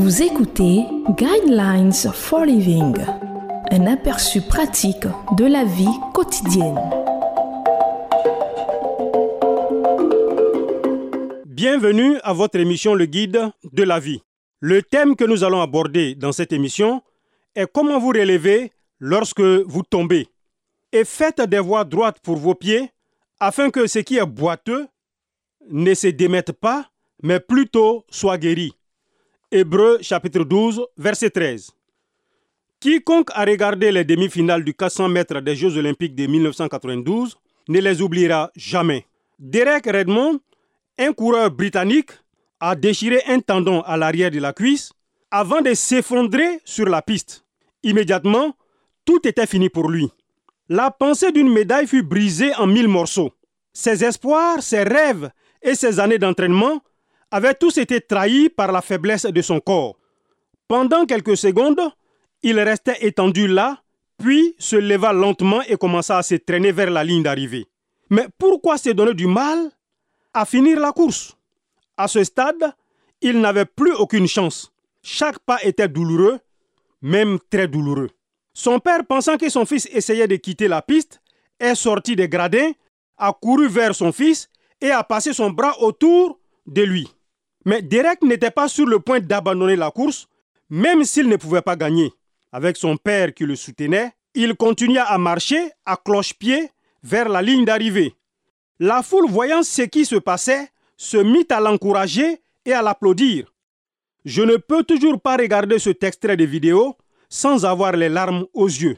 Vous écoutez Guidelines for Living, un aperçu pratique de la vie quotidienne. Bienvenue à votre émission Le Guide de la vie. Le thème que nous allons aborder dans cette émission est comment vous relever lorsque vous tombez. Et faites des voies droites pour vos pieds afin que ce qui est boiteux ne se démette pas, mais plutôt soit guéri. Hébreu chapitre 12, verset 13. Quiconque a regardé les demi-finales du 400 mètres des Jeux olympiques de 1992 ne les oubliera jamais. Derek Redmond, un coureur britannique, a déchiré un tendon à l'arrière de la cuisse avant de s'effondrer sur la piste. Immédiatement, tout était fini pour lui. La pensée d'une médaille fut brisée en mille morceaux. Ses espoirs, ses rêves et ses années d'entraînement avaient tous été trahis par la faiblesse de son corps. Pendant quelques secondes, il restait étendu là, puis se leva lentement et commença à se traîner vers la ligne d'arrivée. Mais pourquoi se donner du mal à finir la course? À ce stade, il n'avait plus aucune chance. Chaque pas était douloureux, même très douloureux. Son père, pensant que son fils essayait de quitter la piste, est sorti des gradins, a couru vers son fils et a passé son bras autour de lui. Mais Derek n'était pas sur le point d'abandonner la course, même s'il ne pouvait pas gagner. Avec son père qui le soutenait, il continua à marcher à cloche-pied vers la ligne d'arrivée. La foule, voyant ce qui se passait, se mit à l'encourager et à l'applaudir. Je ne peux toujours pas regarder cet extrait de vidéo sans avoir les larmes aux yeux.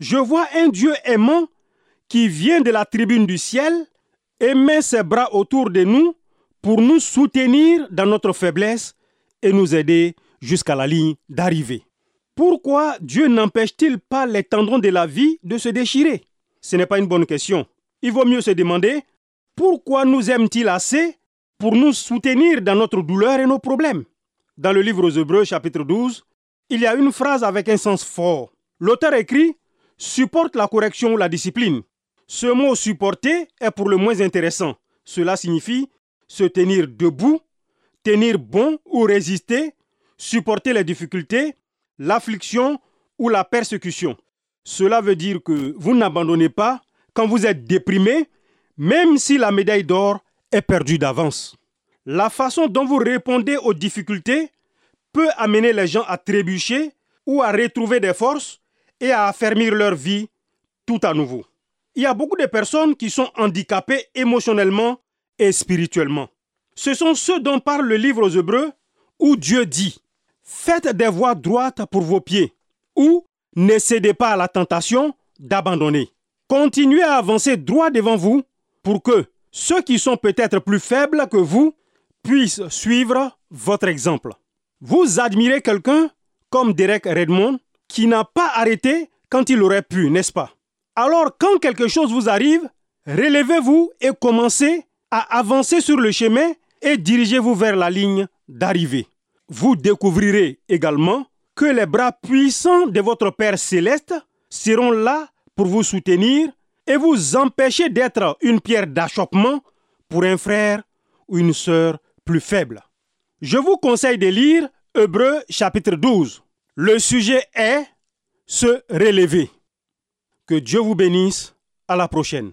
Je vois un Dieu aimant qui vient de la tribune du ciel et met ses bras autour de nous pour nous soutenir dans notre faiblesse et nous aider jusqu'à la ligne d'arrivée. Pourquoi Dieu n'empêche-t-il pas les tendons de la vie de se déchirer? Ce n'est pas une bonne question. Il vaut mieux se demander pourquoi nous aime-t-il assez pour nous soutenir dans notre douleur et nos problèmes? Dans le livre aux Hébreux chapitre 12, il y a une phrase avec un sens fort. L'auteur écrit supporte la correction ou la discipline. Ce mot supporter est pour le moins intéressant. Cela signifie se tenir debout, tenir bon ou résister, supporter les difficultés, l'affliction ou la persécution. Cela veut dire que vous n'abandonnez pas quand vous êtes déprimé, même si la médaille d'or est perdue d'avance. La façon dont vous répondez aux difficultés peut amener les gens à trébucher ou à retrouver des forces et à affermir leur vie tout à nouveau. Il y a beaucoup de personnes qui sont handicapées émotionnellement et spirituellement. Ce sont ceux dont parle le livre aux Hébreux où Dieu dit Faites des voies droites pour vos pieds ou ne cédez pas à la tentation d'abandonner. Continuez à avancer droit devant vous pour que ceux qui sont peut-être plus faibles que vous puissent suivre votre exemple. Vous admirez quelqu'un comme Derek Redmond qui n'a pas arrêté quand il aurait pu, n'est-ce pas? Alors quand quelque chose vous arrive, relevez-vous et commencez à avancer sur le chemin et dirigez-vous vers la ligne d'arrivée. Vous découvrirez également que les bras puissants de votre Père céleste seront là pour vous soutenir et vous empêcher d'être une pierre d'achoppement pour un frère ou une sœur plus faible. Je vous conseille de lire Hébreu chapitre 12. Le sujet est se relever. Que Dieu vous bénisse. À la prochaine.